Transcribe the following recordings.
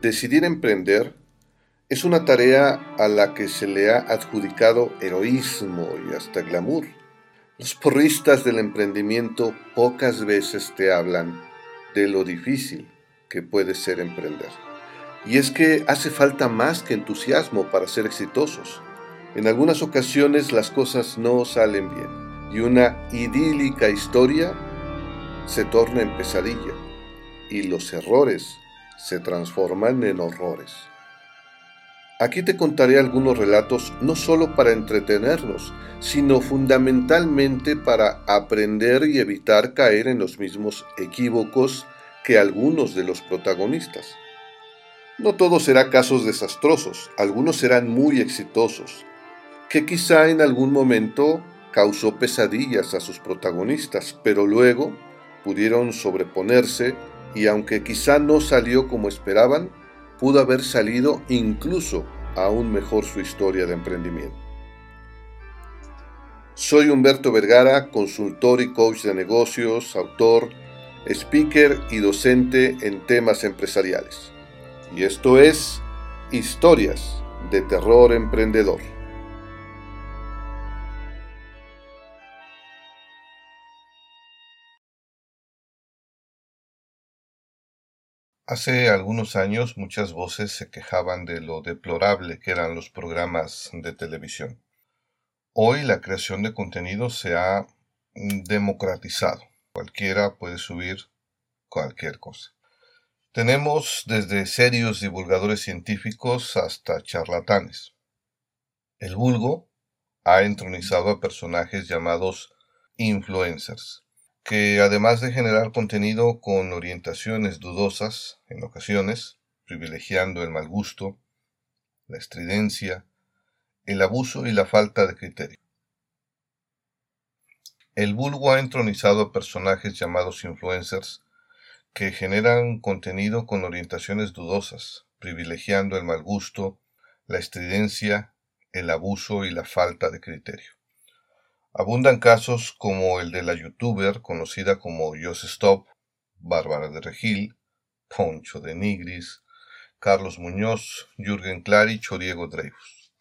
Decidir emprender es una tarea a la que se le ha adjudicado heroísmo y hasta glamour. Los porristas del emprendimiento pocas veces te hablan de lo difícil que puede ser emprender. Y es que hace falta más que entusiasmo para ser exitosos. En algunas ocasiones las cosas no salen bien y una idílica historia se torna en pesadilla y los errores se transforman en horrores. Aquí te contaré algunos relatos no solo para entretenernos, sino fundamentalmente para aprender y evitar caer en los mismos equívocos que algunos de los protagonistas. No todos serán casos desastrosos, algunos serán muy exitosos, que quizá en algún momento causó pesadillas a sus protagonistas, pero luego pudieron sobreponerse y aunque quizá no salió como esperaban, pudo haber salido incluso aún mejor su historia de emprendimiento. Soy Humberto Vergara, consultor y coach de negocios, autor, speaker y docente en temas empresariales. Y esto es Historias de Terror Emprendedor. Hace algunos años muchas voces se quejaban de lo deplorable que eran los programas de televisión. Hoy la creación de contenido se ha democratizado. Cualquiera puede subir cualquier cosa. Tenemos desde serios divulgadores científicos hasta charlatanes. El vulgo ha entronizado a personajes llamados influencers que además de generar contenido con orientaciones dudosas en ocasiones, privilegiando el mal gusto, la estridencia, el abuso y la falta de criterio. El vulgo ha entronizado a personajes llamados influencers que generan contenido con orientaciones dudosas, privilegiando el mal gusto, la estridencia, el abuso y la falta de criterio. Abundan casos como el de la youtuber conocida como Just Stop, Bárbara de Regil, Poncho de Nigris, Carlos Muñoz, Jürgen Klarich o Diego Dreyfus.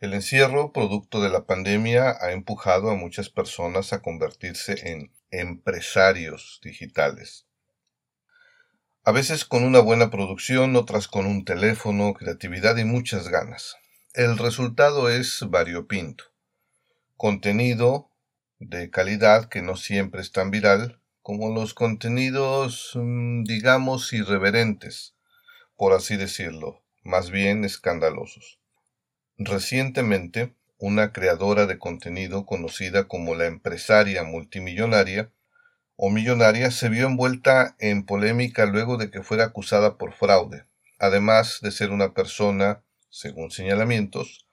El encierro, producto de la pandemia, ha empujado a muchas personas a convertirse en empresarios digitales. A veces con una buena producción, otras con un teléfono, creatividad y muchas ganas. El resultado es variopinto contenido de calidad que no siempre es tan viral como los contenidos, mm, digamos, irreverentes, por así decirlo, más bien escandalosos. Recientemente, una creadora de contenido conocida como la empresaria multimillonaria o millonaria se vio envuelta en polémica luego de que fuera acusada por fraude, además de ser una persona, según señalamientos,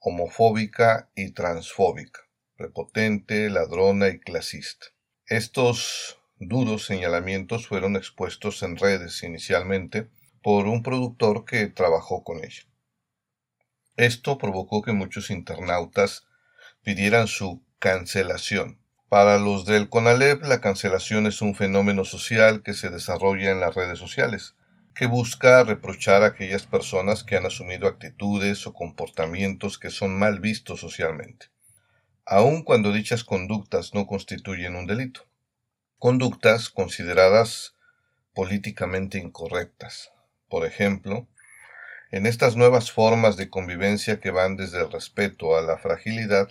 homofóbica y transfóbica, prepotente, ladrona y clasista. Estos duros señalamientos fueron expuestos en redes inicialmente por un productor que trabajó con ella. Esto provocó que muchos internautas pidieran su cancelación. Para los del CONALEP, la cancelación es un fenómeno social que se desarrolla en las redes sociales que busca reprochar a aquellas personas que han asumido actitudes o comportamientos que son mal vistos socialmente, aun cuando dichas conductas no constituyen un delito. Conductas consideradas políticamente incorrectas. Por ejemplo, en estas nuevas formas de convivencia que van desde el respeto a la fragilidad,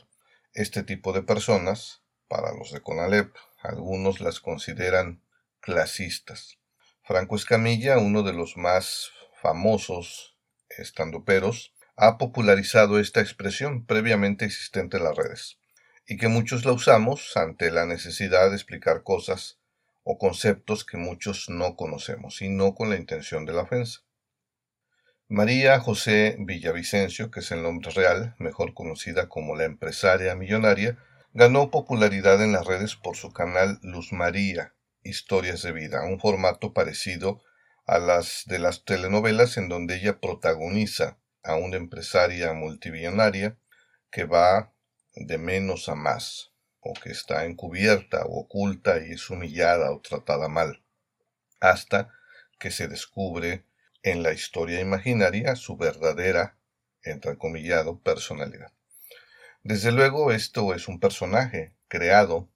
este tipo de personas, para los de Conalep, algunos las consideran clasistas. Franco Escamilla, uno de los más famosos estandoperos, ha popularizado esta expresión previamente existente en las redes, y que muchos la usamos ante la necesidad de explicar cosas o conceptos que muchos no conocemos, y no con la intención de la ofensa. María José Villavicencio, que es el nombre real, mejor conocida como la empresaria millonaria, ganó popularidad en las redes por su canal Luz María, historias de vida, un formato parecido a las de las telenovelas en donde ella protagoniza a una empresaria multimillonaria que va de menos a más, o que está encubierta o oculta y es humillada o tratada mal, hasta que se descubre en la historia imaginaria su verdadera, entrecomillado, personalidad. Desde luego esto es un personaje creado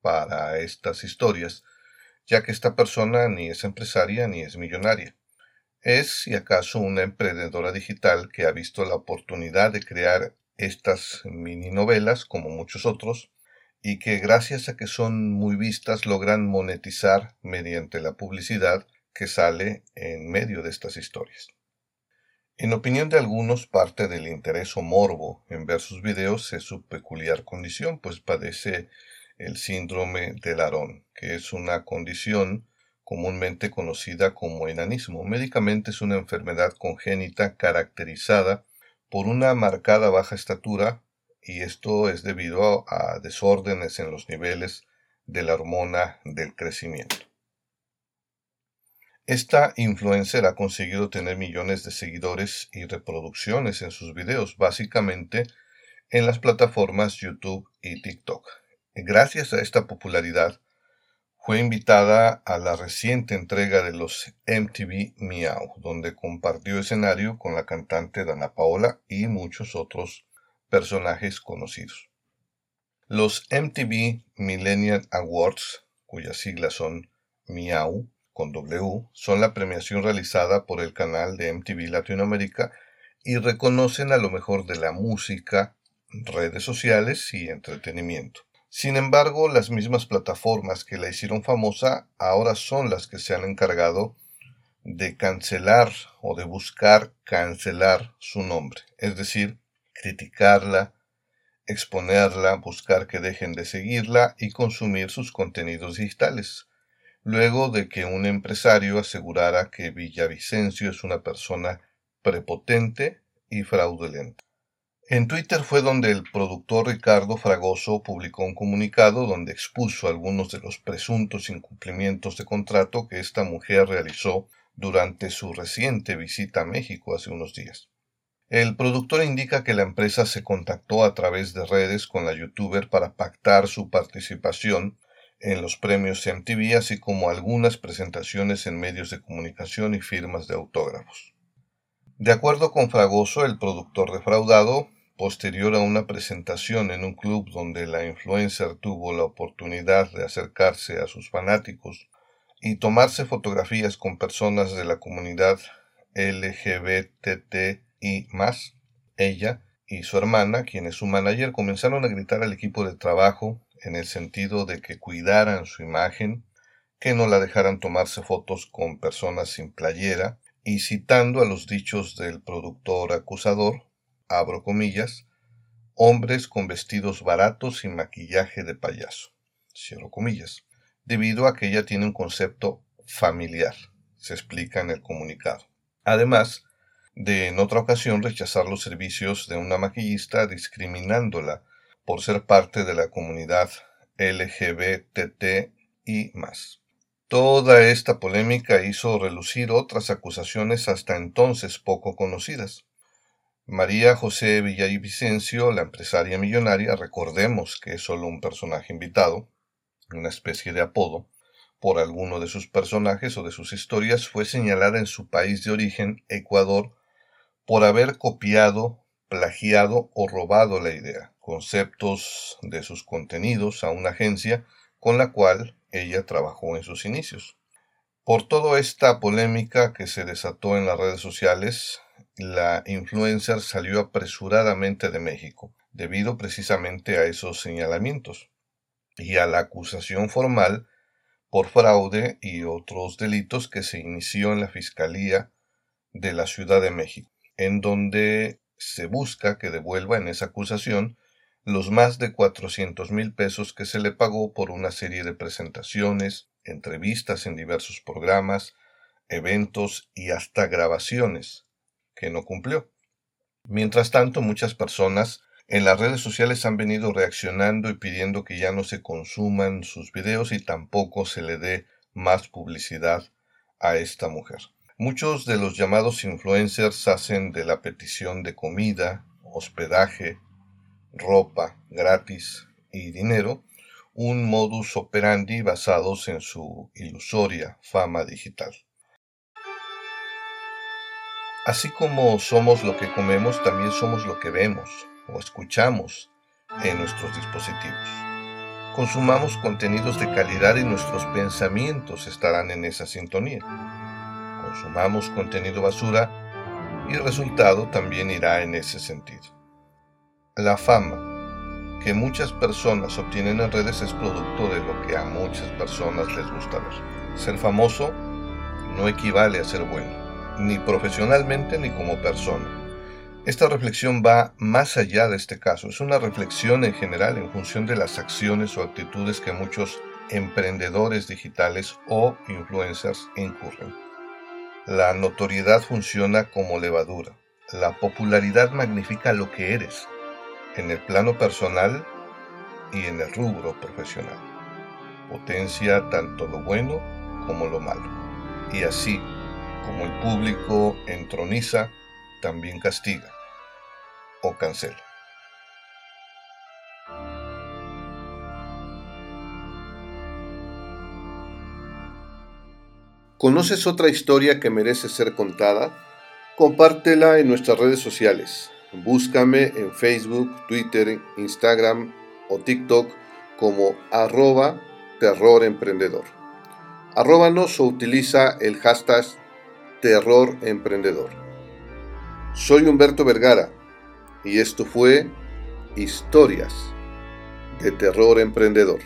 para estas historias, ya que esta persona ni es empresaria ni es millonaria. Es, si acaso, una emprendedora digital que ha visto la oportunidad de crear estas mini novelas, como muchos otros, y que gracias a que son muy vistas logran monetizar mediante la publicidad que sale en medio de estas historias. En opinión de algunos, parte del interés o morbo en ver sus videos es su peculiar condición, pues padece el síndrome de Larón, que es una condición comúnmente conocida como enanismo. Médicamente es una enfermedad congénita caracterizada por una marcada baja estatura y esto es debido a desórdenes en los niveles de la hormona del crecimiento. Esta influencer ha conseguido tener millones de seguidores y reproducciones en sus videos, básicamente en las plataformas YouTube y TikTok. Gracias a esta popularidad, fue invitada a la reciente entrega de los MTV Miau, donde compartió escenario con la cantante Dana Paola y muchos otros personajes conocidos. Los MTV Millennial Awards, cuyas siglas son Miau, con W son la premiación realizada por el canal de MTV Latinoamérica y reconocen a lo mejor de la música, redes sociales y entretenimiento. Sin embargo, las mismas plataformas que la hicieron famosa ahora son las que se han encargado de cancelar o de buscar cancelar su nombre, es decir, criticarla, exponerla, buscar que dejen de seguirla y consumir sus contenidos digitales luego de que un empresario asegurara que Villavicencio es una persona prepotente y fraudulenta. En Twitter fue donde el productor Ricardo Fragoso publicó un comunicado donde expuso algunos de los presuntos incumplimientos de contrato que esta mujer realizó durante su reciente visita a México hace unos días. El productor indica que la empresa se contactó a través de redes con la youtuber para pactar su participación en los premios MTV, así como algunas presentaciones en medios de comunicación y firmas de autógrafos. De acuerdo con Fragoso, el productor defraudado, posterior a una presentación en un club donde la influencer tuvo la oportunidad de acercarse a sus fanáticos y tomarse fotografías con personas de la comunidad LGBTI ella y su hermana, quien es su manager, comenzaron a gritar al equipo de trabajo en el sentido de que cuidaran su imagen, que no la dejaran tomarse fotos con personas sin playera, y citando a los dichos del productor acusador, comillas, hombres con vestidos baratos y maquillaje de payaso, cierro comillas, debido a que ella tiene un concepto familiar, se explica en el comunicado. Además, de en otra ocasión rechazar los servicios de una maquillista discriminándola por ser parte de la comunidad LGBTI Toda esta polémica hizo relucir otras acusaciones hasta entonces poco conocidas. María José Villavicencio, la empresaria millonaria, recordemos que es solo un personaje invitado, una especie de apodo, por alguno de sus personajes o de sus historias, fue señalada en su país de origen, Ecuador, por haber copiado, plagiado o robado la idea conceptos de sus contenidos a una agencia con la cual ella trabajó en sus inicios. Por toda esta polémica que se desató en las redes sociales, la influencer salió apresuradamente de México, debido precisamente a esos señalamientos y a la acusación formal por fraude y otros delitos que se inició en la Fiscalía de la Ciudad de México, en donde se busca que devuelva en esa acusación los más de 400 mil pesos que se le pagó por una serie de presentaciones, entrevistas en diversos programas, eventos y hasta grabaciones, que no cumplió. Mientras tanto, muchas personas en las redes sociales han venido reaccionando y pidiendo que ya no se consuman sus videos y tampoco se le dé más publicidad a esta mujer. Muchos de los llamados influencers hacen de la petición de comida, hospedaje, ropa gratis y dinero, un modus operandi basados en su ilusoria fama digital. Así como somos lo que comemos, también somos lo que vemos o escuchamos en nuestros dispositivos. Consumamos contenidos de calidad y nuestros pensamientos estarán en esa sintonía. Consumamos contenido basura y el resultado también irá en ese sentido. La fama que muchas personas obtienen en redes es producto de lo que a muchas personas les gusta ver. Ser famoso no equivale a ser bueno, ni profesionalmente ni como persona. Esta reflexión va más allá de este caso, es una reflexión en general en función de las acciones o actitudes que muchos emprendedores digitales o influencers incurren. La notoriedad funciona como levadura. La popularidad magnifica lo que eres, en el plano personal y en el rubro profesional. Potencia tanto lo bueno como lo malo. Y así como el público entroniza, también castiga o cancela. ¿Conoces otra historia que merece ser contada? Compártela en nuestras redes sociales. Búscame en Facebook, Twitter, Instagram o TikTok como arroba terror emprendedor. Arróbanos o utiliza el hashtag terror emprendedor. Soy Humberto Vergara y esto fue Historias de Terror Emprendedor.